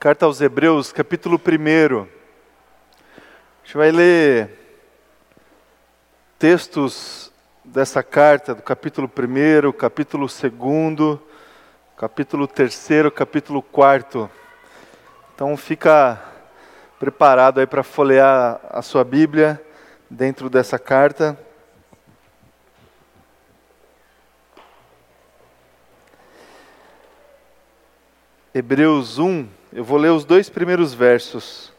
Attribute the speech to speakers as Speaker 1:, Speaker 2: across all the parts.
Speaker 1: Carta aos Hebreus, capítulo 1. A gente vai ler textos dessa carta, do capítulo 1, capítulo 2, capítulo 3, capítulo 4. Então fica preparado aí para folhear a sua Bíblia dentro dessa carta. Hebreus 1, eu vou ler os dois primeiros versos.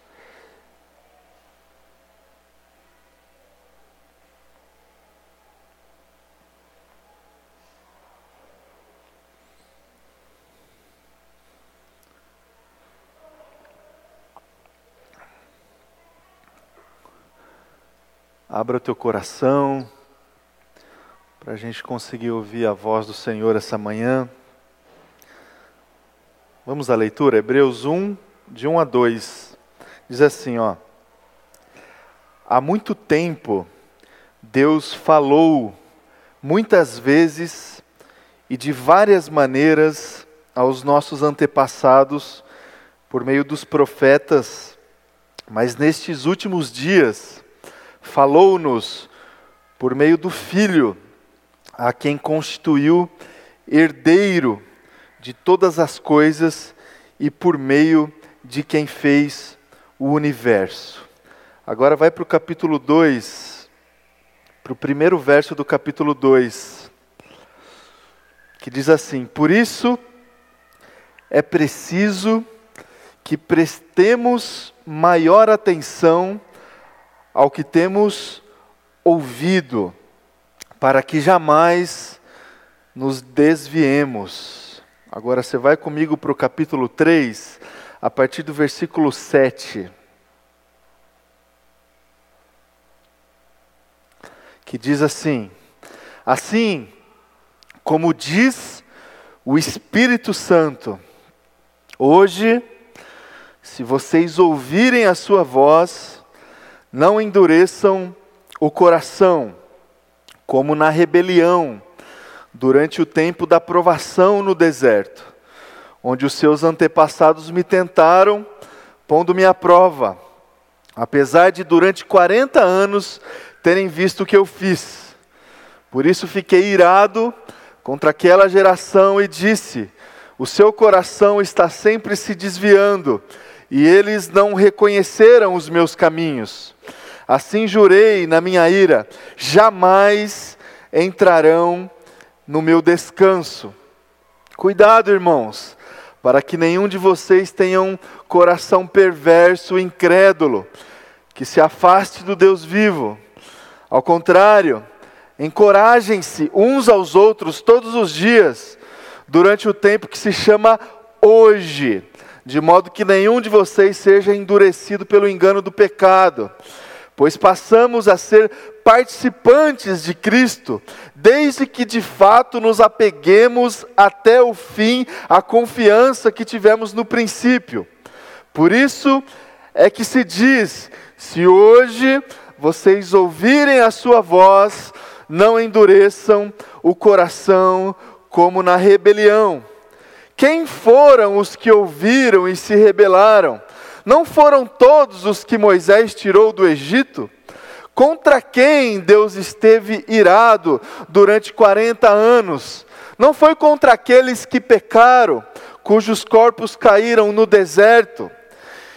Speaker 1: Abra o teu coração para a gente conseguir ouvir a voz do Senhor essa manhã. Vamos à leitura, Hebreus 1, de 1 a 2. Diz assim, ó. Há muito tempo Deus falou muitas vezes e de várias maneiras aos nossos antepassados por meio dos profetas, mas nestes últimos dias falou-nos por meio do Filho, a quem constituiu herdeiro de todas as coisas e por meio de quem fez o universo. Agora vai para o capítulo 2, para o primeiro verso do capítulo 2, que diz assim: Por isso é preciso que prestemos maior atenção ao que temos ouvido, para que jamais nos desviemos. Agora você vai comigo para o capítulo 3, a partir do versículo 7. Que diz assim: Assim como diz o Espírito Santo, hoje, se vocês ouvirem a sua voz, não endureçam o coração, como na rebelião durante o tempo da provação no deserto, onde os seus antepassados me tentaram, pondo-me à prova, apesar de durante 40 anos terem visto o que eu fiz. Por isso fiquei irado contra aquela geração e disse: O seu coração está sempre se desviando, e eles não reconheceram os meus caminhos. Assim jurei na minha ira: jamais entrarão no meu descanso. Cuidado, irmãos, para que nenhum de vocês tenha um coração perverso incrédulo, que se afaste do Deus vivo. Ao contrário, encorajem-se uns aos outros todos os dias, durante o tempo que se chama hoje, de modo que nenhum de vocês seja endurecido pelo engano do pecado pois passamos a ser participantes de Cristo, desde que de fato nos apeguemos até o fim à confiança que tivemos no princípio. Por isso é que se diz: se hoje vocês ouvirem a sua voz, não endureçam o coração como na rebelião. Quem foram os que ouviram e se rebelaram? Não foram todos os que Moisés tirou do Egito? Contra quem Deus esteve irado durante 40 anos? Não foi contra aqueles que pecaram, cujos corpos caíram no deserto?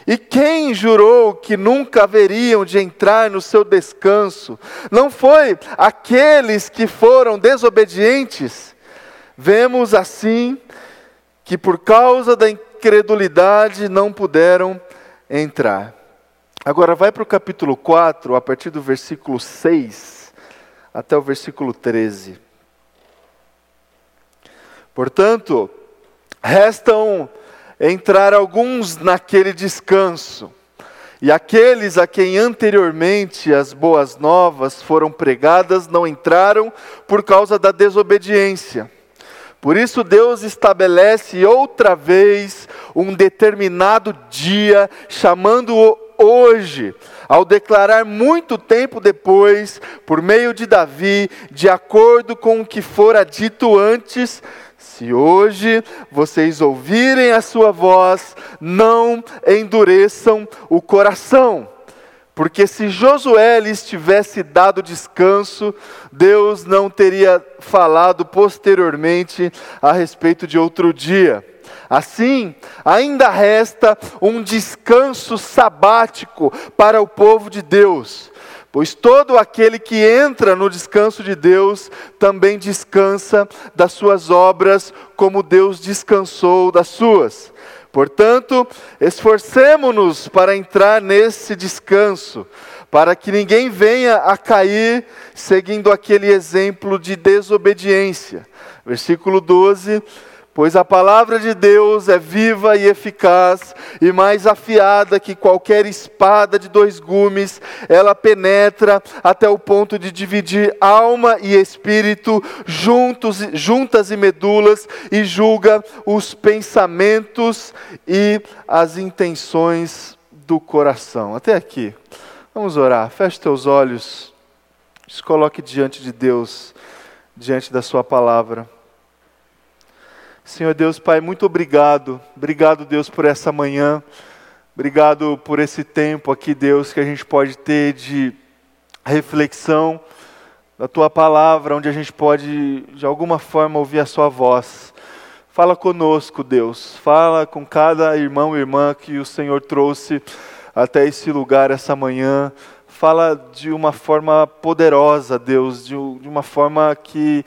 Speaker 1: E quem jurou que nunca haveriam de entrar no seu descanso? Não foi aqueles que foram desobedientes? Vemos assim que por causa da incredulidade não puderam entrar. Agora vai para o capítulo 4, a partir do versículo 6 até o versículo 13. Portanto, restam entrar alguns naquele descanso, e aqueles a quem anteriormente as boas novas foram pregadas não entraram por causa da desobediência. Por isso, Deus estabelece outra vez um determinado dia, chamando-o hoje, ao declarar muito tempo depois, por meio de Davi, de acordo com o que fora dito antes, Se hoje vocês ouvirem a sua voz, não endureçam o coração. Porque se Josué lhes tivesse dado descanso, Deus não teria falado posteriormente a respeito de outro dia. Assim, ainda resta um descanso sabático para o povo de Deus Pois todo aquele que entra no descanso de Deus também descansa das suas obras, como Deus descansou das suas. Portanto, esforcemo-nos para entrar nesse descanso, para que ninguém venha a cair seguindo aquele exemplo de desobediência. Versículo 12 Pois a palavra de Deus é viva e eficaz, e mais afiada que qualquer espada de dois gumes, ela penetra até o ponto de dividir alma e espírito, juntos, juntas e medulas, e julga os pensamentos e as intenções do coração. Até aqui. Vamos orar. Feche teus olhos. Se coloque diante de Deus, diante da Sua palavra. Senhor Deus, Pai, muito obrigado. Obrigado, Deus, por essa manhã. Obrigado por esse tempo aqui, Deus, que a gente pode ter de reflexão da tua palavra, onde a gente pode, de alguma forma, ouvir a sua voz. Fala conosco, Deus. Fala com cada irmão e irmã que o Senhor trouxe até esse lugar essa manhã. Fala de uma forma poderosa, Deus, de uma forma que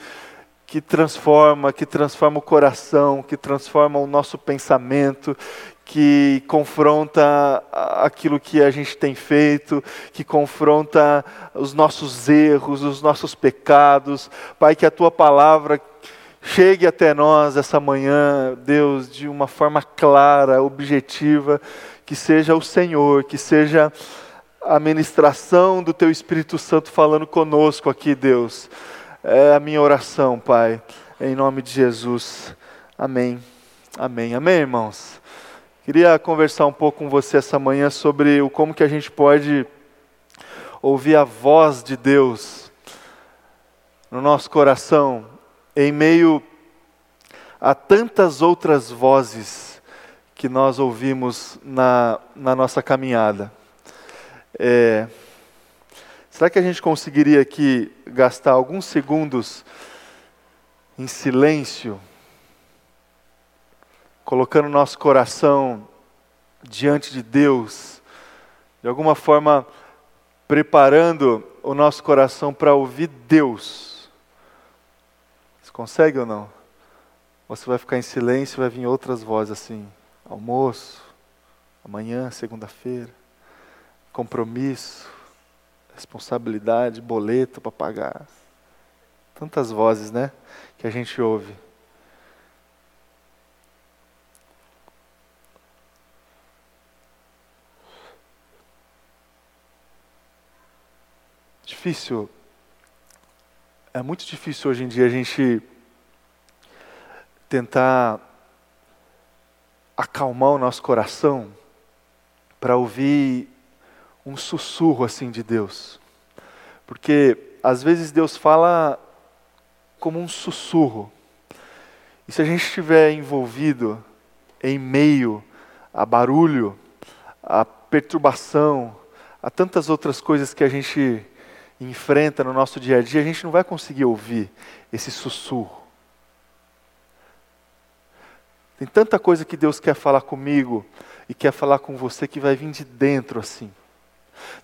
Speaker 1: que transforma, que transforma o coração, que transforma o nosso pensamento, que confronta aquilo que a gente tem feito, que confronta os nossos erros, os nossos pecados. Pai, que a tua palavra chegue até nós essa manhã, Deus, de uma forma clara, objetiva, que seja o Senhor, que seja a ministração do teu Espírito Santo falando conosco aqui, Deus é a minha oração, Pai, em nome de Jesus. Amém. Amém. Amém, irmãos. Queria conversar um pouco com você essa manhã sobre o como que a gente pode ouvir a voz de Deus no nosso coração em meio a tantas outras vozes que nós ouvimos na, na nossa caminhada. É, Será que a gente conseguiria aqui gastar alguns segundos em silêncio, colocando nosso coração diante de Deus, de alguma forma preparando o nosso coração para ouvir Deus? Você consegue ou não? Você vai ficar em silêncio vai vir outras vozes assim: almoço, amanhã, segunda-feira, compromisso responsabilidade, boleto para pagar. Tantas vozes, né? Que a gente ouve. Difícil. É muito difícil hoje em dia a gente tentar acalmar o nosso coração para ouvir um sussurro assim de Deus. Porque às vezes Deus fala como um sussurro. E se a gente estiver envolvido em meio a barulho, a perturbação, a tantas outras coisas que a gente enfrenta no nosso dia a dia, a gente não vai conseguir ouvir esse sussurro. Tem tanta coisa que Deus quer falar comigo e quer falar com você que vai vir de dentro assim.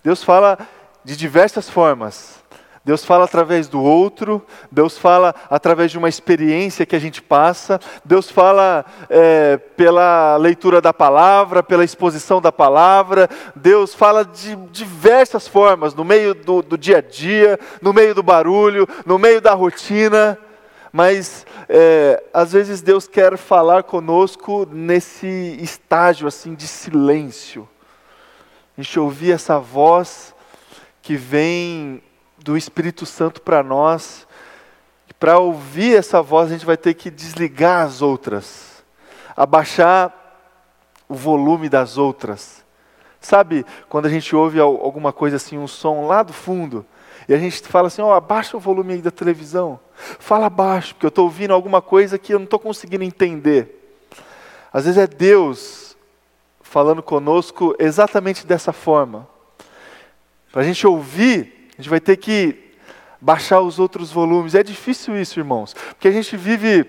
Speaker 1: Deus fala de diversas formas. Deus fala através do outro, Deus fala através de uma experiência que a gente passa, Deus fala é, pela leitura da palavra, pela exposição da palavra, Deus fala de diversas formas, no meio do, do dia a dia, no meio do barulho, no meio da rotina, mas é, às vezes Deus quer falar conosco nesse estágio assim de silêncio a gente ouvir essa voz que vem do Espírito Santo para nós. Para ouvir essa voz, a gente vai ter que desligar as outras, abaixar o volume das outras. Sabe, quando a gente ouve alguma coisa assim, um som lá do fundo, e a gente fala assim: oh, abaixa o volume aí da televisão. Fala baixo, porque eu estou ouvindo alguma coisa que eu não estou conseguindo entender. Às vezes é Deus falando conosco exatamente dessa forma. Para a gente ouvir, a gente vai ter que baixar os outros volumes. É difícil isso, irmãos, porque a gente vive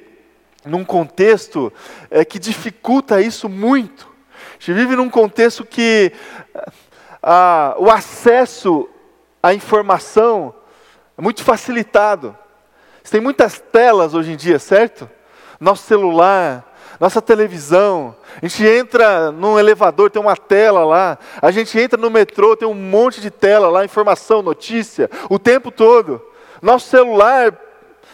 Speaker 1: num contexto é, que dificulta isso muito. A gente vive num contexto que ah, o acesso à informação é muito facilitado. Você tem muitas telas hoje em dia, certo? Nosso celular, nossa televisão. A gente entra num elevador, tem uma tela lá. A gente entra no metrô, tem um monte de tela lá, informação, notícia, o tempo todo. Nosso celular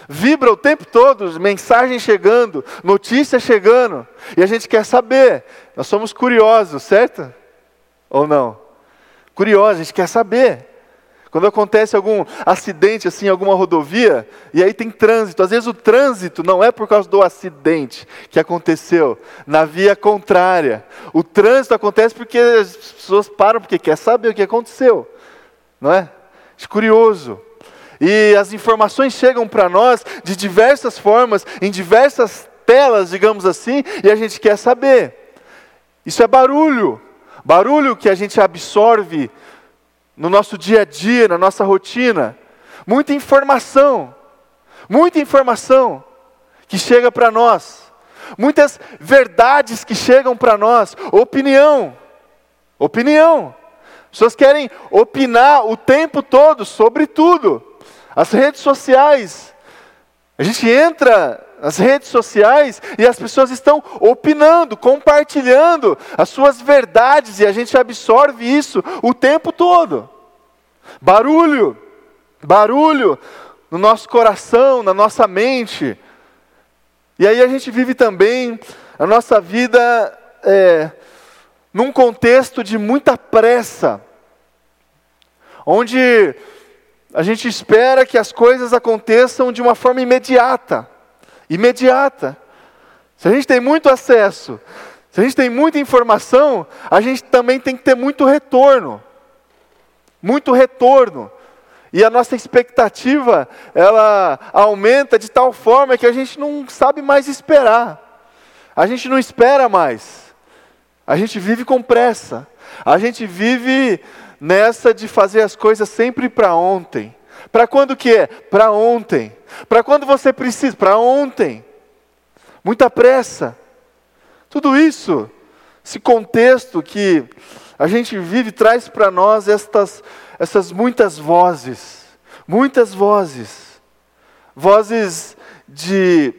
Speaker 1: vibra o tempo todo, mensagem chegando, notícia chegando, e a gente quer saber. Nós somos curiosos, certo? Ou não? Curiosos, a gente quer saber. Quando acontece algum acidente assim em alguma rodovia, e aí tem trânsito, às vezes o trânsito não é por causa do acidente que aconteceu na via contrária. O trânsito acontece porque as pessoas param porque quer saber o que aconteceu. Não é? É curioso. E as informações chegam para nós de diversas formas, em diversas telas, digamos assim, e a gente quer saber. Isso é barulho. Barulho que a gente absorve no nosso dia a dia, na nossa rotina. Muita informação, muita informação que chega para nós, muitas verdades que chegam para nós, opinião, opinião. Pessoas querem opinar o tempo todo sobre tudo. As redes sociais, a gente entra nas redes sociais e as pessoas estão opinando, compartilhando as suas verdades e a gente absorve isso o tempo todo. Barulho, barulho no nosso coração, na nossa mente. E aí a gente vive também a nossa vida é, num contexto de muita pressa, onde a gente espera que as coisas aconteçam de uma forma imediata imediata. Se a gente tem muito acesso, se a gente tem muita informação, a gente também tem que ter muito retorno. Muito retorno. E a nossa expectativa, ela aumenta de tal forma que a gente não sabe mais esperar. A gente não espera mais. A gente vive com pressa. A gente vive nessa de fazer as coisas sempre para ontem. Para quando que é? Para ontem. Para quando você precisa? Para ontem. Muita pressa. Tudo isso, esse contexto que a gente vive traz para nós estas, essas muitas vozes. Muitas vozes. Vozes de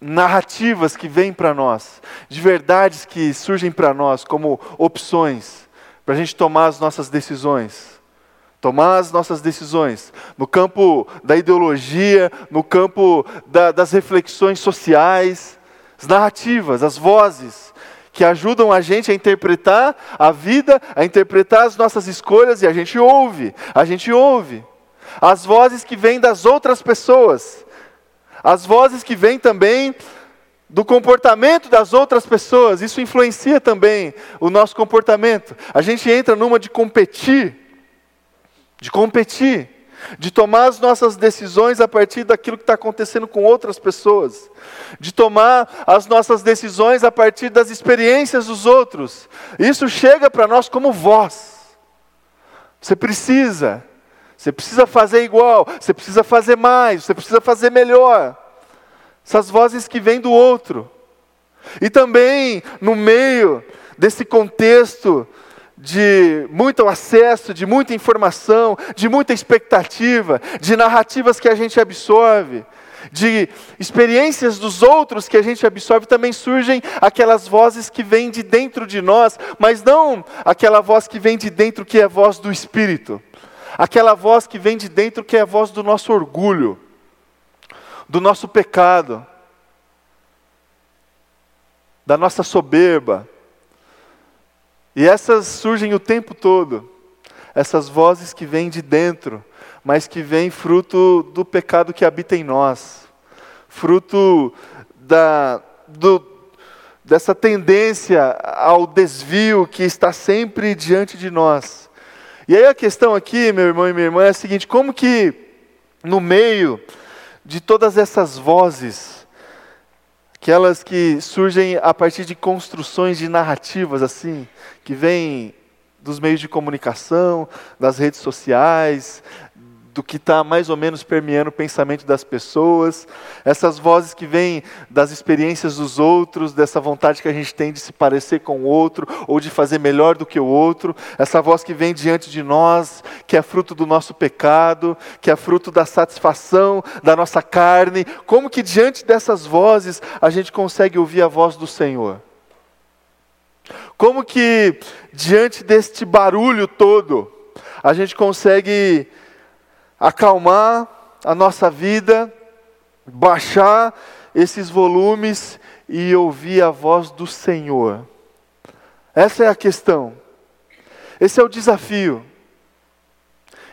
Speaker 1: narrativas que vêm para nós, de verdades que surgem para nós como opções para a gente tomar as nossas decisões tomar as nossas decisões no campo da ideologia, no campo da, das reflexões sociais, as narrativas, as vozes que ajudam a gente a interpretar a vida, a interpretar as nossas escolhas e a gente ouve, a gente ouve. As vozes que vêm das outras pessoas, as vozes que vêm também do comportamento das outras pessoas, isso influencia também o nosso comportamento. A gente entra numa de competir, de competir, de tomar as nossas decisões a partir daquilo que está acontecendo com outras pessoas, de tomar as nossas decisões a partir das experiências dos outros. Isso chega para nós como voz. Você precisa, você precisa fazer igual, você precisa fazer mais, você precisa fazer melhor. Essas vozes que vêm do outro. E também no meio desse contexto de muito acesso, de muita informação, de muita expectativa, de narrativas que a gente absorve, de experiências dos outros que a gente absorve, também surgem aquelas vozes que vêm de dentro de nós, mas não aquela voz que vem de dentro que é a voz do Espírito, aquela voz que vem de dentro que é a voz do nosso orgulho, do nosso pecado, da nossa soberba, e essas surgem o tempo todo. Essas vozes que vêm de dentro, mas que vêm fruto do pecado que habita em nós, fruto da, do, dessa tendência ao desvio que está sempre diante de nós. E aí a questão aqui, meu irmão e minha irmã, é a seguinte: como que no meio de todas essas vozes, aquelas que surgem a partir de construções de narrativas assim, que vêm dos meios de comunicação, das redes sociais, do que está mais ou menos permeando o pensamento das pessoas, essas vozes que vêm das experiências dos outros, dessa vontade que a gente tem de se parecer com o outro, ou de fazer melhor do que o outro, essa voz que vem diante de nós, que é fruto do nosso pecado, que é fruto da satisfação da nossa carne, como que diante dessas vozes a gente consegue ouvir a voz do Senhor? Como que diante deste barulho todo, a gente consegue acalmar a nossa vida, baixar esses volumes e ouvir a voz do Senhor. Essa é a questão. Esse é o desafio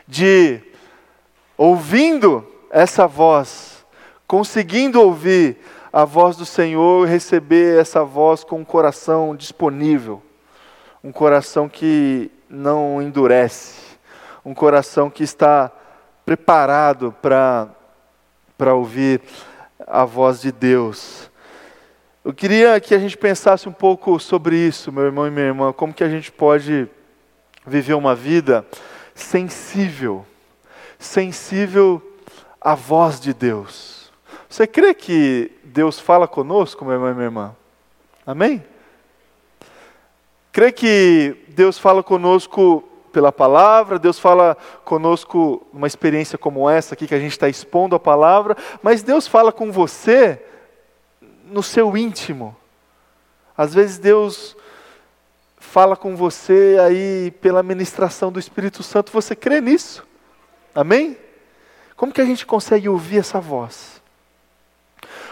Speaker 1: de ouvindo essa voz, conseguindo ouvir a voz do Senhor, receber essa voz com um coração disponível, um coração que não endurece, um coração que está preparado para ouvir a voz de Deus. Eu queria que a gente pensasse um pouco sobre isso, meu irmão e minha irmã, como que a gente pode viver uma vida sensível, sensível à voz de Deus. Você crê que Deus fala conosco, meu irmão e minha irmã? Amém? Crê que Deus fala conosco pela palavra, Deus fala conosco numa experiência como essa aqui, que a gente está expondo a palavra, mas Deus fala com você no seu íntimo. Às vezes Deus fala com você aí pela ministração do Espírito Santo, você crê nisso? Amém? Como que a gente consegue ouvir essa voz?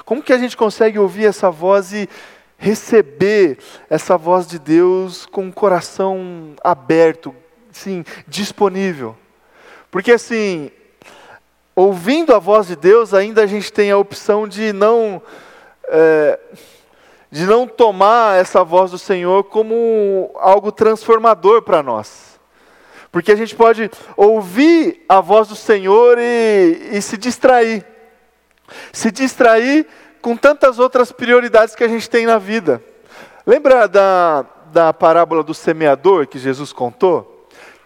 Speaker 1: Como que a gente consegue ouvir essa voz e receber essa voz de Deus com o coração aberto, sim, disponível. Porque assim, ouvindo a voz de Deus, ainda a gente tem a opção de não é, de não tomar essa voz do Senhor como algo transformador para nós. Porque a gente pode ouvir a voz do Senhor e, e se distrair. Se distrair com tantas outras prioridades que a gente tem na vida. Lembra da, da parábola do semeador que Jesus contou?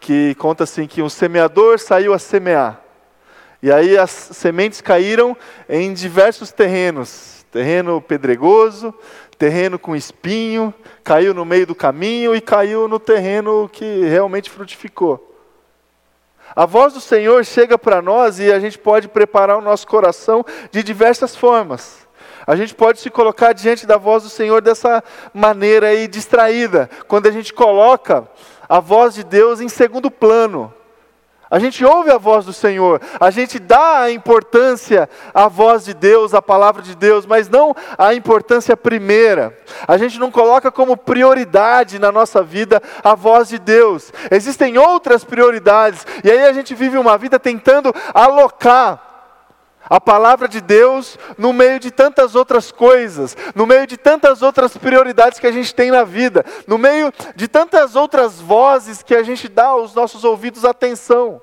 Speaker 1: Que conta assim que um semeador saiu a semear. E aí as sementes caíram em diversos terrenos, terreno pedregoso, terreno com espinho, caiu no meio do caminho e caiu no terreno que realmente frutificou. A voz do Senhor chega para nós e a gente pode preparar o nosso coração de diversas formas. A gente pode se colocar diante da voz do Senhor dessa maneira aí distraída, quando a gente coloca a voz de Deus em segundo plano. A gente ouve a voz do Senhor, a gente dá a importância à voz de Deus, à palavra de Deus, mas não a importância primeira. A gente não coloca como prioridade na nossa vida a voz de Deus. Existem outras prioridades, e aí a gente vive uma vida tentando alocar a palavra de Deus no meio de tantas outras coisas, no meio de tantas outras prioridades que a gente tem na vida, no meio de tantas outras vozes que a gente dá aos nossos ouvidos atenção.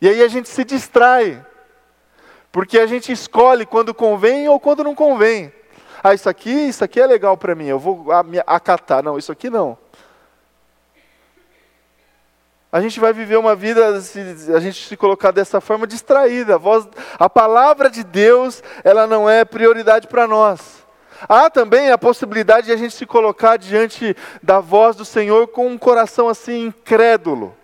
Speaker 1: E aí a gente se distrai, porque a gente escolhe quando convém ou quando não convém. Ah, isso aqui, isso aqui é legal para mim, eu vou acatar. Não, isso aqui não. A gente vai viver uma vida, se a gente se colocar dessa forma, distraída. A, voz, a palavra de Deus, ela não é prioridade para nós. Há também a possibilidade de a gente se colocar diante da voz do Senhor com um coração assim incrédulo,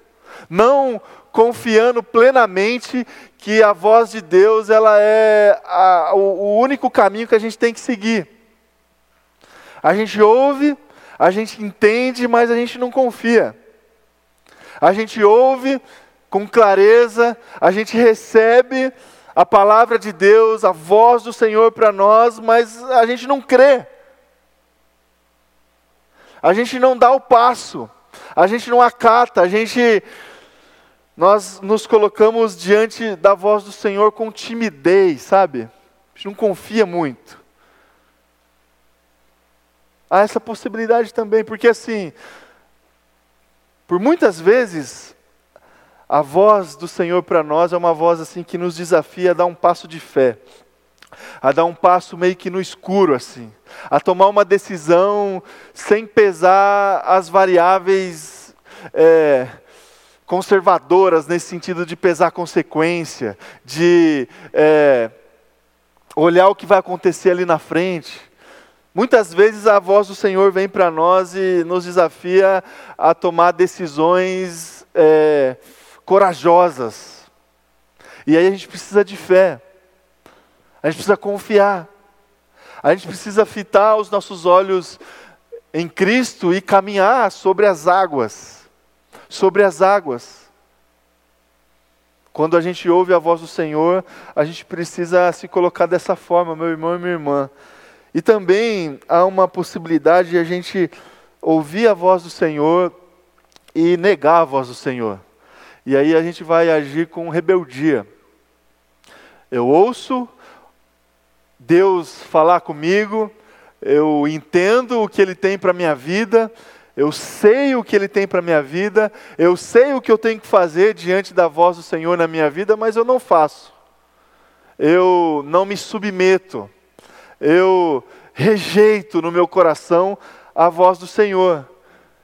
Speaker 1: não confiando plenamente que a voz de Deus ela é a, o, o único caminho que a gente tem que seguir. A gente ouve, a gente entende, mas a gente não confia a gente ouve com clareza, a gente recebe a palavra de Deus, a voz do Senhor para nós, mas a gente não crê. A gente não dá o passo, a gente não acata, a gente nós nos colocamos diante da voz do Senhor com timidez, sabe? A gente não confia muito. Há essa possibilidade também, porque assim, por muitas vezes, A voz do Senhor para nós é uma voz assim que nos desafia a dar um passo de fé, a dar um passo meio que no escuro assim, a tomar uma decisão sem pesar as variáveis é, conservadoras nesse sentido de pesar consequência, de é, olhar o que vai acontecer ali na frente. Muitas vezes a voz do Senhor vem para nós e nos desafia a tomar decisões é, corajosas. E aí a gente precisa de fé, a gente precisa confiar, a gente precisa fitar os nossos olhos em Cristo e caminhar sobre as águas. Sobre as águas. Quando a gente ouve a voz do Senhor, a gente precisa se colocar dessa forma, meu irmão e minha irmã. E também há uma possibilidade de a gente ouvir a voz do Senhor e negar a voz do Senhor. E aí a gente vai agir com rebeldia. Eu ouço Deus falar comigo, eu entendo o que Ele tem para a minha vida, eu sei o que Ele tem para a minha vida, eu sei o que eu tenho que fazer diante da voz do Senhor na minha vida, mas eu não faço. Eu não me submeto eu rejeito no meu coração a voz do Senhor.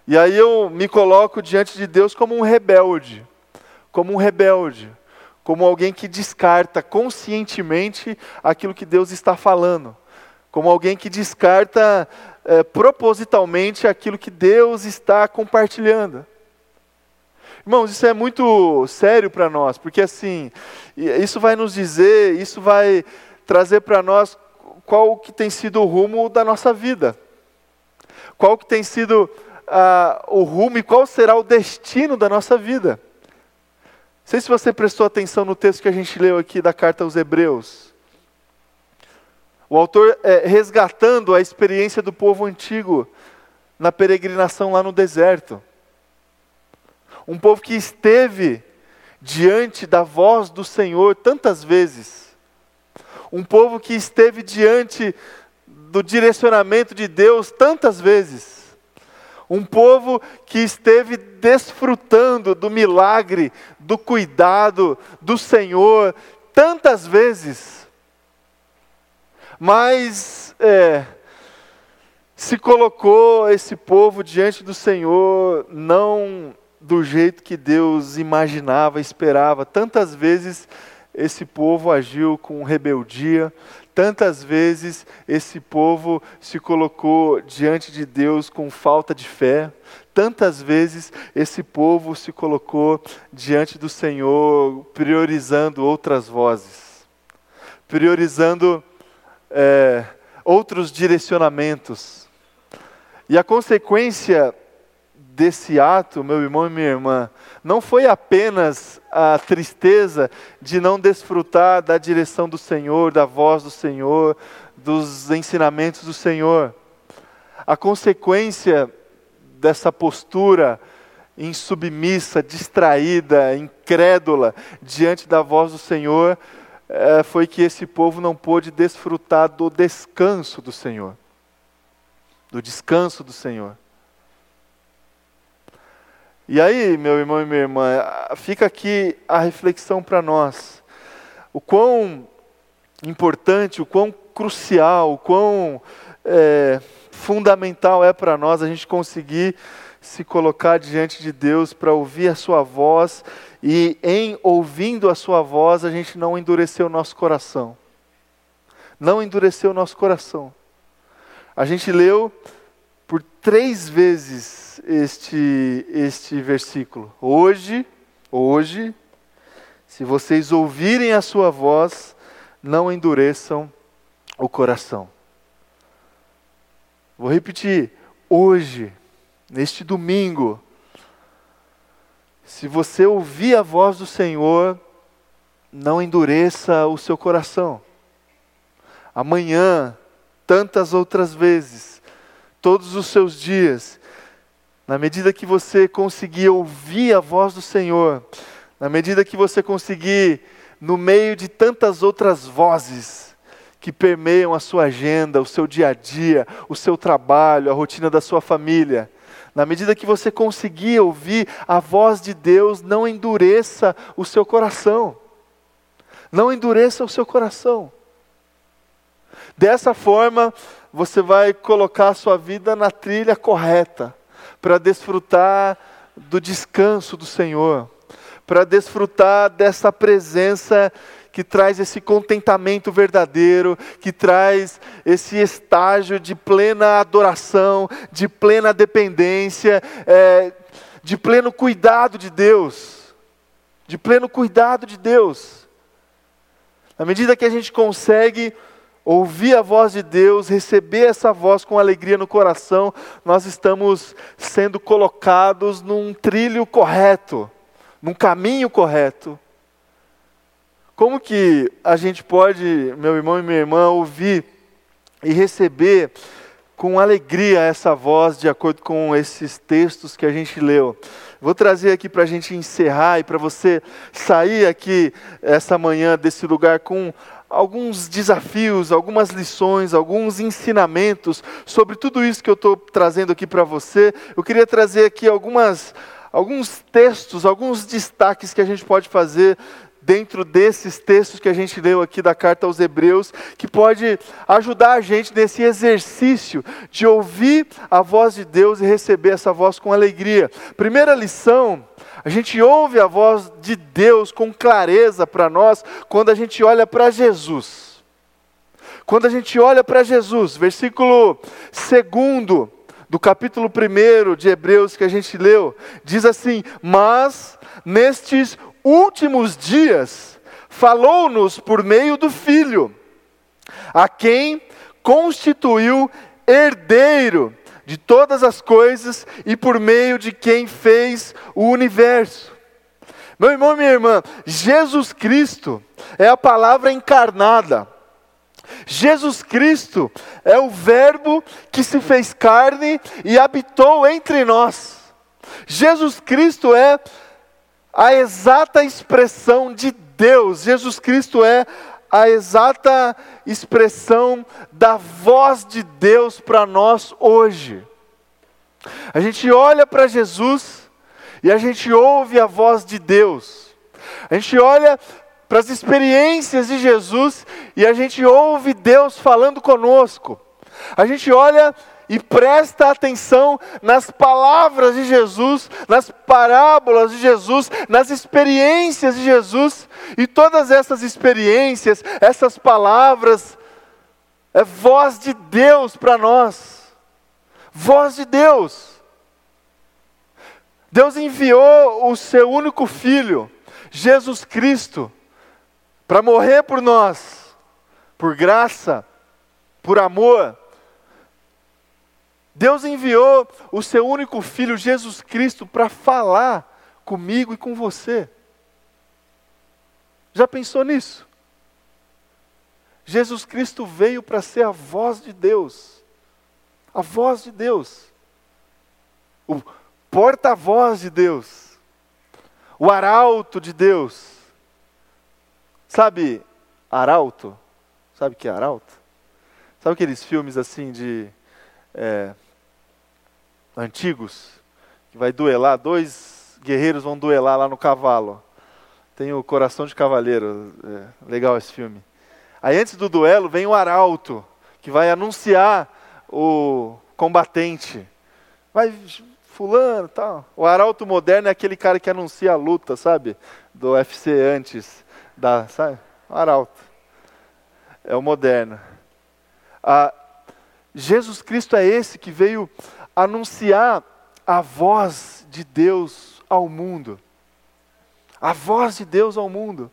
Speaker 1: E aí eu me coloco diante de Deus como um rebelde, como um rebelde, como alguém que descarta conscientemente aquilo que Deus está falando, como alguém que descarta é, propositalmente aquilo que Deus está compartilhando. Irmãos, isso é muito sério para nós, porque assim, isso vai nos dizer, isso vai trazer para nós qual que tem sido o rumo da nossa vida. Qual que tem sido uh, o rumo e qual será o destino da nossa vida. Não sei se você prestou atenção no texto que a gente leu aqui da carta aos Hebreus. O autor é, resgatando a experiência do povo antigo na peregrinação lá no deserto. Um povo que esteve diante da voz do Senhor tantas vezes um povo que esteve diante do direcionamento de Deus tantas vezes. Um povo que esteve desfrutando do milagre, do cuidado do Senhor tantas vezes. Mas é, se colocou esse povo diante do Senhor não do jeito que Deus imaginava, esperava. Tantas vezes esse povo agiu com rebeldia, tantas vezes esse povo se colocou diante de Deus com falta de fé, tantas vezes esse povo se colocou diante do Senhor priorizando outras vozes, priorizando é, outros direcionamentos. E a consequência desse ato, meu irmão e minha irmã, não foi apenas a tristeza de não desfrutar da direção do Senhor, da voz do Senhor, dos ensinamentos do Senhor. A consequência dessa postura insubmissa, distraída, incrédula diante da voz do Senhor, é, foi que esse povo não pôde desfrutar do descanso do Senhor. Do descanso do Senhor. E aí, meu irmão e minha irmã, fica aqui a reflexão para nós. O quão importante, o quão crucial, o quão é, fundamental é para nós a gente conseguir se colocar diante de Deus para ouvir a Sua voz e, em ouvindo a Sua voz, a gente não endurecer o nosso coração. Não endurecer o nosso coração. A gente leu por três vezes este, este versículo. Hoje, hoje, se vocês ouvirem a sua voz, não endureçam o coração. Vou repetir. Hoje, neste domingo, se você ouvir a voz do Senhor, não endureça o seu coração. Amanhã, tantas outras vezes, todos os seus dias, na medida que você conseguir ouvir a voz do Senhor, na medida que você conseguir, no meio de tantas outras vozes que permeiam a sua agenda, o seu dia a dia, o seu trabalho, a rotina da sua família, Na medida que você conseguir ouvir a voz de Deus, não endureça o seu coração. Não endureça o seu coração. Dessa forma, você vai colocar a sua vida na trilha correta, para desfrutar do descanso do Senhor, para desfrutar dessa presença que traz esse contentamento verdadeiro, que traz esse estágio de plena adoração, de plena dependência, é, de pleno cuidado de Deus. De pleno cuidado de Deus. Na medida que a gente consegue ouvir a voz de Deus, receber essa voz com alegria no coração, nós estamos sendo colocados num trilho correto, num caminho correto. Como que a gente pode, meu irmão e minha irmã, ouvir e receber com alegria essa voz de acordo com esses textos que a gente leu? Vou trazer aqui para a gente encerrar e para você sair aqui essa manhã desse lugar com alguns desafios, algumas lições, alguns ensinamentos sobre tudo isso que eu estou trazendo aqui para você. Eu queria trazer aqui algumas, alguns textos, alguns destaques que a gente pode fazer dentro desses textos que a gente leu aqui da carta aos Hebreus, que pode ajudar a gente nesse exercício de ouvir a voz de Deus e receber essa voz com alegria. Primeira lição, a gente ouve a voz de Deus com clareza para nós quando a gente olha para Jesus. Quando a gente olha para Jesus, versículo 2 do capítulo 1 de Hebreus que a gente leu, diz assim: Mas nestes últimos dias, falou-nos por meio do Filho, a quem constituiu herdeiro de todas as coisas e por meio de quem fez o universo. Meu irmão, minha irmã, Jesus Cristo é a palavra encarnada. Jesus Cristo é o Verbo que se fez carne e habitou entre nós. Jesus Cristo é a exata expressão de Deus. Jesus Cristo é a exata expressão da voz de Deus para nós hoje. A gente olha para Jesus e a gente ouve a voz de Deus. A gente olha para as experiências de Jesus e a gente ouve Deus falando conosco. A gente olha e presta atenção nas palavras de Jesus, nas parábolas de Jesus, nas experiências de Jesus, e todas essas experiências, essas palavras, é voz de Deus para nós. Voz de Deus. Deus enviou o seu único filho, Jesus Cristo, para morrer por nós, por graça, por amor, Deus enviou o seu único filho, Jesus Cristo, para falar comigo e com você. Já pensou nisso? Jesus Cristo veio para ser a voz de Deus. A voz de Deus. O porta-voz de Deus. O arauto de Deus. Sabe arauto? Sabe o que é arauto? Sabe aqueles filmes assim de é, antigos, que vai duelar, dois guerreiros vão duelar lá no cavalo. Tem o Coração de Cavaleiro, é, legal esse filme. Aí antes do duelo vem o arauto, que vai anunciar o combatente. Vai fulano, tal. O arauto moderno é aquele cara que anuncia a luta, sabe? Do UFC antes da, sabe? O arauto. É o moderno. Ah, Jesus Cristo é esse que veio anunciar a voz de Deus ao mundo. A voz de Deus ao mundo.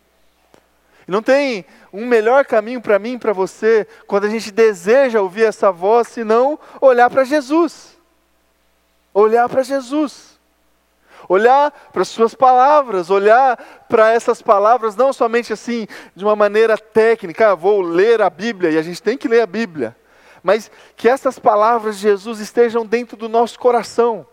Speaker 1: E não tem um melhor caminho para mim para você, quando a gente deseja ouvir essa voz, senão olhar para Jesus. Olhar para Jesus. Olhar para as suas palavras, olhar para essas palavras não somente assim, de uma maneira técnica, ah, vou ler a Bíblia, e a gente tem que ler a Bíblia mas que essas palavras de Jesus estejam dentro do nosso coração.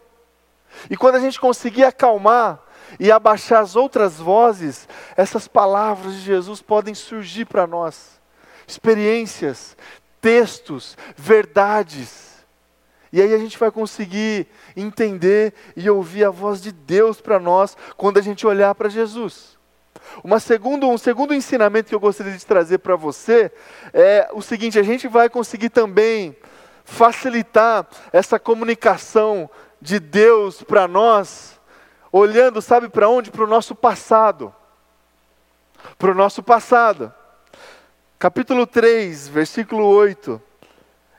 Speaker 1: E quando a gente conseguir acalmar e abaixar as outras vozes, essas palavras de Jesus podem surgir para nós. Experiências, textos, verdades. E aí a gente vai conseguir entender e ouvir a voz de Deus para nós quando a gente olhar para Jesus. Uma segundo, um segundo ensinamento que eu gostaria de trazer para você é o seguinte: a gente vai conseguir também facilitar essa comunicação de Deus para nós, olhando, sabe para onde? Para o nosso passado. Para o nosso passado. Capítulo 3, versículo 8,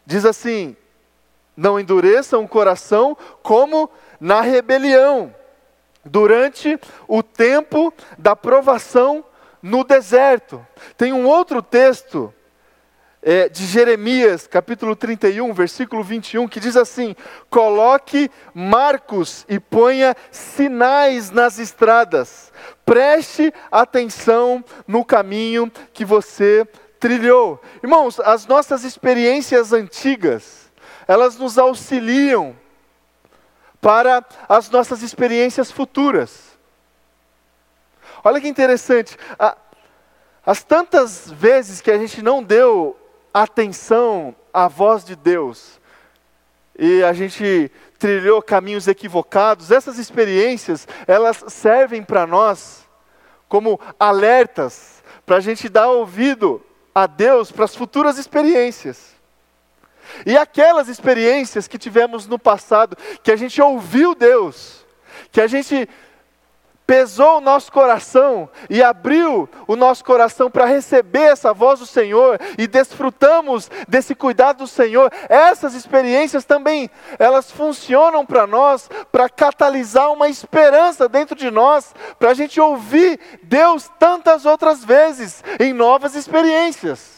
Speaker 1: diz assim: Não endureçam o coração como na rebelião, durante o tempo da provação no deserto. Tem um outro texto é, de Jeremias, capítulo 31, versículo 21, que diz assim: Coloque marcos e ponha sinais nas estradas, preste atenção no caminho que você trilhou. Irmãos, as nossas experiências antigas, elas nos auxiliam para as nossas experiências futuras. Olha que interessante, as tantas vezes que a gente não deu atenção à voz de Deus e a gente trilhou caminhos equivocados, essas experiências, elas servem para nós como alertas, para a gente dar ouvido a Deus para as futuras experiências. E aquelas experiências que tivemos no passado, que a gente ouviu Deus, que a gente pesou o nosso coração e abriu o nosso coração para receber essa voz do Senhor e desfrutamos desse cuidado do Senhor, essas experiências também, elas funcionam para nós, para catalisar uma esperança dentro de nós, para a gente ouvir Deus tantas outras vezes em novas experiências.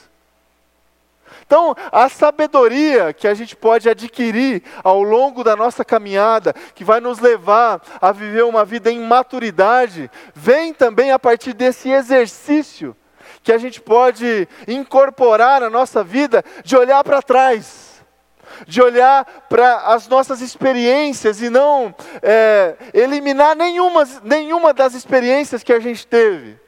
Speaker 1: Então, a sabedoria que a gente pode adquirir ao longo da nossa caminhada, que vai nos levar a viver uma vida em maturidade, vem também a partir desse exercício que a gente pode incorporar na nossa vida de olhar para trás, de olhar para as nossas experiências e não é, eliminar nenhuma, nenhuma das experiências que a gente teve.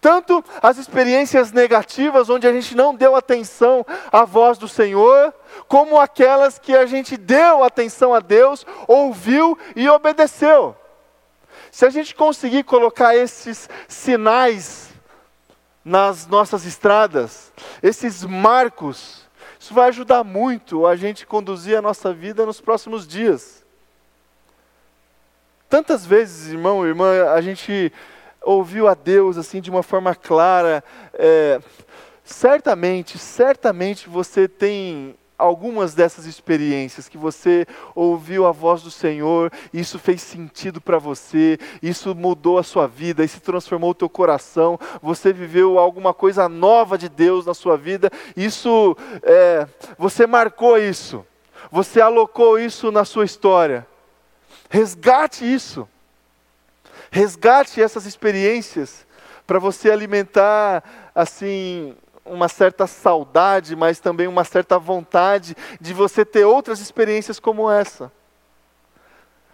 Speaker 1: Tanto as experiências negativas, onde a gente não deu atenção à voz do Senhor, como aquelas que a gente deu atenção a Deus, ouviu e obedeceu. Se a gente conseguir colocar esses sinais nas nossas estradas, esses marcos, isso vai ajudar muito a gente conduzir a nossa vida nos próximos dias. Tantas vezes, irmão, irmã, a gente ouviu a Deus assim de uma forma clara, é, certamente, certamente você tem algumas dessas experiências que você ouviu a voz do Senhor, isso fez sentido para você, isso mudou a sua vida, isso transformou o teu coração, você viveu alguma coisa nova de Deus na sua vida, isso é, você marcou isso, você alocou isso na sua história. Resgate isso. Resgate essas experiências para você alimentar assim uma certa saudade, mas também uma certa vontade de você ter outras experiências como essa.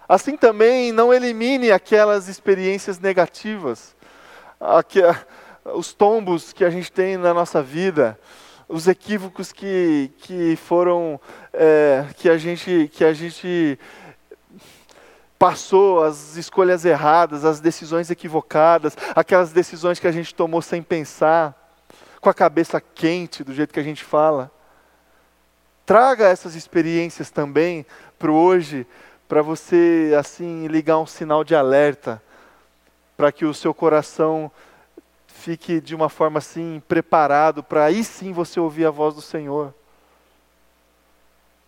Speaker 1: Assim também não elimine aquelas experiências negativas, os tombos que a gente tem na nossa vida, os equívocos que, que foram é, que a gente que a gente passou, as escolhas erradas, as decisões equivocadas, aquelas decisões que a gente tomou sem pensar, com a cabeça quente, do jeito que a gente fala. Traga essas experiências também para hoje, para você assim ligar um sinal de alerta, para que o seu coração fique de uma forma assim preparado para aí sim você ouvir a voz do Senhor.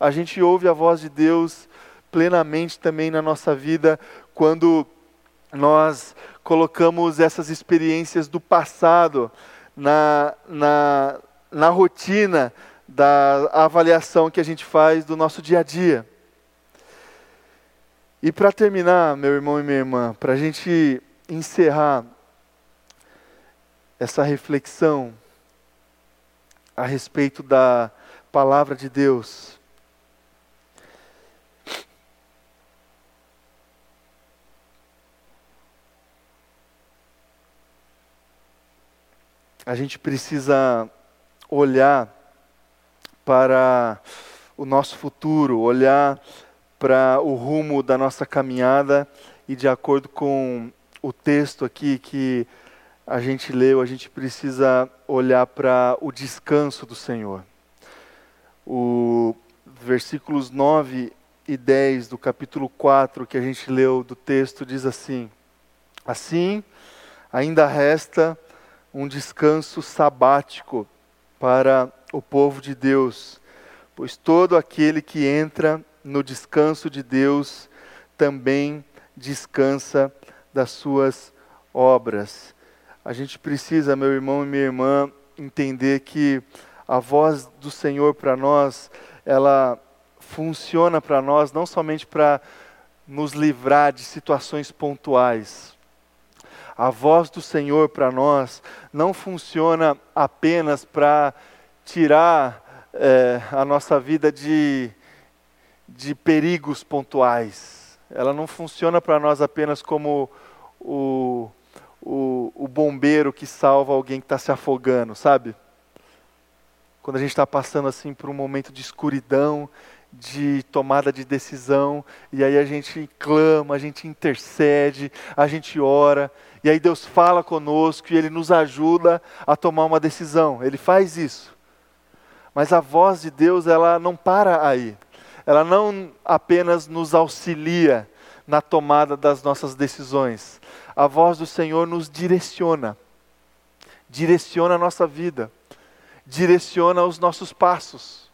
Speaker 1: A gente ouve a voz de Deus plenamente também na nossa vida quando nós colocamos essas experiências do passado na, na, na rotina da avaliação que a gente faz do nosso dia a dia. E para terminar, meu irmão e minha irmã, para a gente encerrar essa reflexão a respeito da palavra de Deus, a gente precisa olhar para o nosso futuro, olhar para o rumo da nossa caminhada e de acordo com o texto aqui que a gente leu, a gente precisa olhar para o descanso do Senhor. O versículos 9 e 10 do capítulo 4 que a gente leu do texto diz assim: Assim, ainda resta um descanso sabático para o povo de Deus, pois todo aquele que entra no descanso de Deus também descansa das suas obras. A gente precisa, meu irmão e minha irmã, entender que a voz do Senhor para nós, ela funciona para nós não somente para nos livrar de situações pontuais. A voz do Senhor para nós não funciona apenas para tirar é, a nossa vida de, de perigos pontuais. Ela não funciona para nós apenas como o, o, o bombeiro que salva alguém que está se afogando, sabe? Quando a gente está passando assim por um momento de escuridão, de tomada de decisão, e aí a gente clama, a gente intercede, a gente ora, e aí Deus fala conosco e Ele nos ajuda a tomar uma decisão. Ele faz isso. Mas a voz de Deus, ela não para aí. Ela não apenas nos auxilia na tomada das nossas decisões. A voz do Senhor nos direciona. Direciona a nossa vida. Direciona os nossos passos.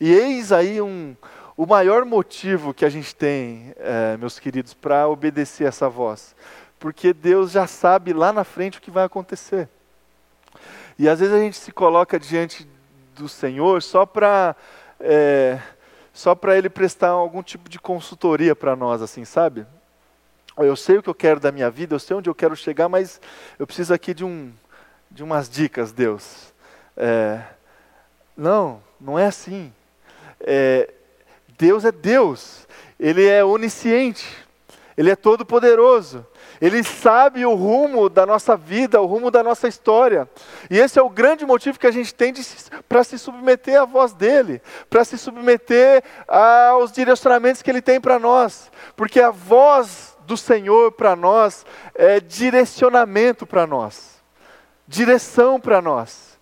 Speaker 1: E eis aí um, o maior motivo que a gente tem, é, meus queridos, para obedecer essa voz. Porque Deus já sabe lá na frente o que vai acontecer. E às vezes a gente se coloca diante do Senhor só para é, só para Ele prestar algum tipo de consultoria para nós, assim, sabe? Eu sei o que eu quero da minha vida, eu sei onde eu quero chegar, mas eu preciso aqui de, um, de umas dicas, Deus. É, não, não é assim é, Deus é Deus, Ele é onisciente, Ele é todo-poderoso, Ele sabe o rumo da nossa vida, o rumo da nossa história. E esse é o grande motivo que a gente tem para se submeter à voz dEle, para se submeter aos direcionamentos que Ele tem para nós, porque a voz do Senhor para nós é direcionamento para nós, direção para nós.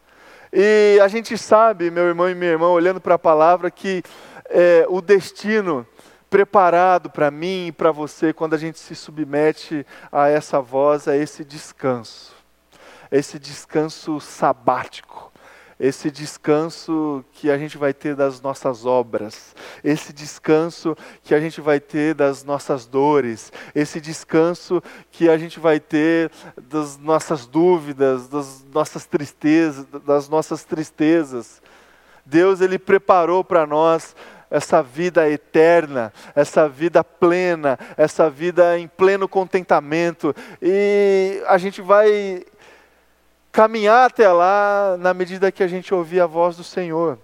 Speaker 1: E a gente sabe, meu irmão e minha irmã, olhando para a palavra, que é, o destino preparado para mim e para você, quando a gente se submete a essa voz, é esse descanso, esse descanso sabático. Esse descanso que a gente vai ter das nossas obras, esse descanso que a gente vai ter das nossas dores, esse descanso que a gente vai ter das nossas dúvidas, das nossas tristezas, das nossas tristezas. Deus ele preparou para nós essa vida eterna, essa vida plena, essa vida em pleno contentamento. E a gente vai caminhar até lá na medida que a gente ouvir a voz do Senhor,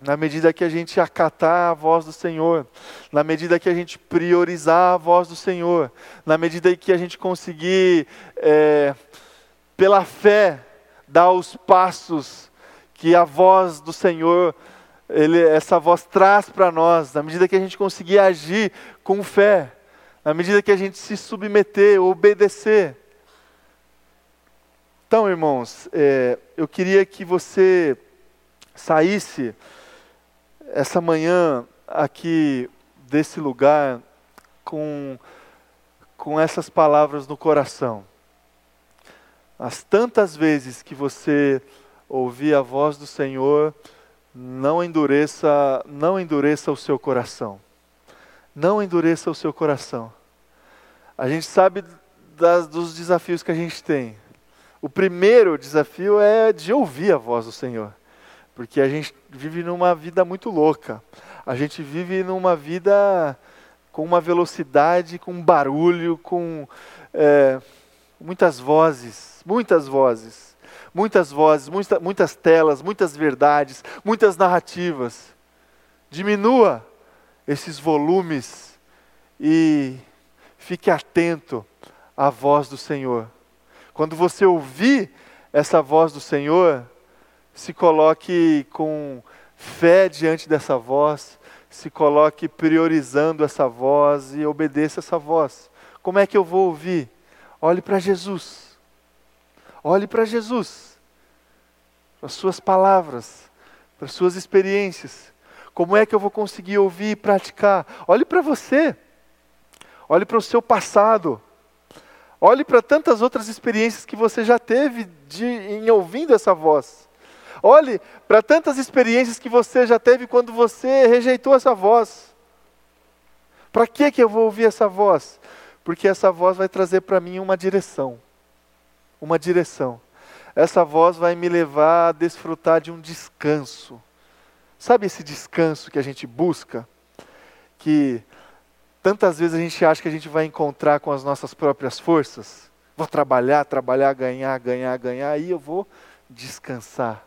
Speaker 1: na medida que a gente acatar a voz do Senhor, na medida que a gente priorizar a voz do Senhor, na medida que a gente conseguir, é, pela fé, dar os passos que a voz do Senhor, ele, essa voz traz para nós, na medida que a gente conseguir agir com fé, na medida que a gente se submeter, obedecer, então, irmãos, é, eu queria que você saísse essa manhã aqui desse lugar com, com essas palavras no coração. As tantas vezes que você ouvir a voz do Senhor, não endureça, não endureça o seu coração. Não endureça o seu coração. A gente sabe das, dos desafios que a gente tem. O primeiro desafio é de ouvir a voz do Senhor, porque a gente vive numa vida muito louca. A gente vive numa vida com uma velocidade, com barulho, com é, muitas vozes, muitas vozes, muitas vozes, muita, muitas telas, muitas verdades, muitas narrativas. Diminua esses volumes e fique atento à voz do Senhor. Quando você ouvir essa voz do Senhor, se coloque com fé diante dessa voz, se coloque priorizando essa voz e obedeça essa voz. Como é que eu vou ouvir? Olhe para Jesus. Olhe para Jesus. Para as suas palavras, para as suas experiências. Como é que eu vou conseguir ouvir e praticar? Olhe para você. Olhe para o seu passado. Olhe para tantas outras experiências que você já teve de, em ouvindo essa voz. Olhe para tantas experiências que você já teve quando você rejeitou essa voz. Para que que eu vou ouvir essa voz? Porque essa voz vai trazer para mim uma direção. Uma direção. Essa voz vai me levar a desfrutar de um descanso. Sabe esse descanso que a gente busca? Que tantas vezes a gente acha que a gente vai encontrar com as nossas próprias forças? Vou trabalhar, trabalhar, ganhar, ganhar, ganhar, aí eu vou descansar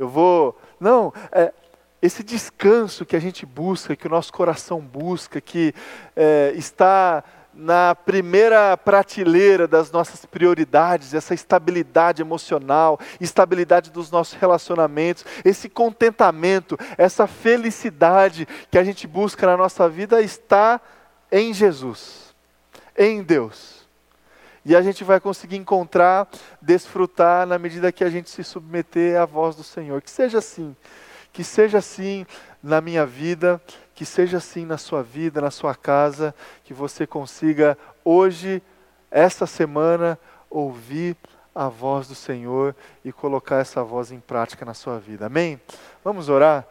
Speaker 1: eu vou. Não, é, esse descanso que a gente busca, que o nosso coração busca, que é, está na primeira prateleira das nossas prioridades, essa estabilidade emocional, estabilidade dos nossos relacionamentos, esse contentamento, essa felicidade que a gente busca na nossa vida está em Jesus, em Deus. E a gente vai conseguir encontrar, desfrutar na medida que a gente se submeter à voz do Senhor. Que seja assim, que seja assim na minha vida, que seja assim na sua vida, na sua casa, que você consiga hoje, esta semana, ouvir a voz do Senhor e colocar essa voz em prática na sua vida. Amém? Vamos orar?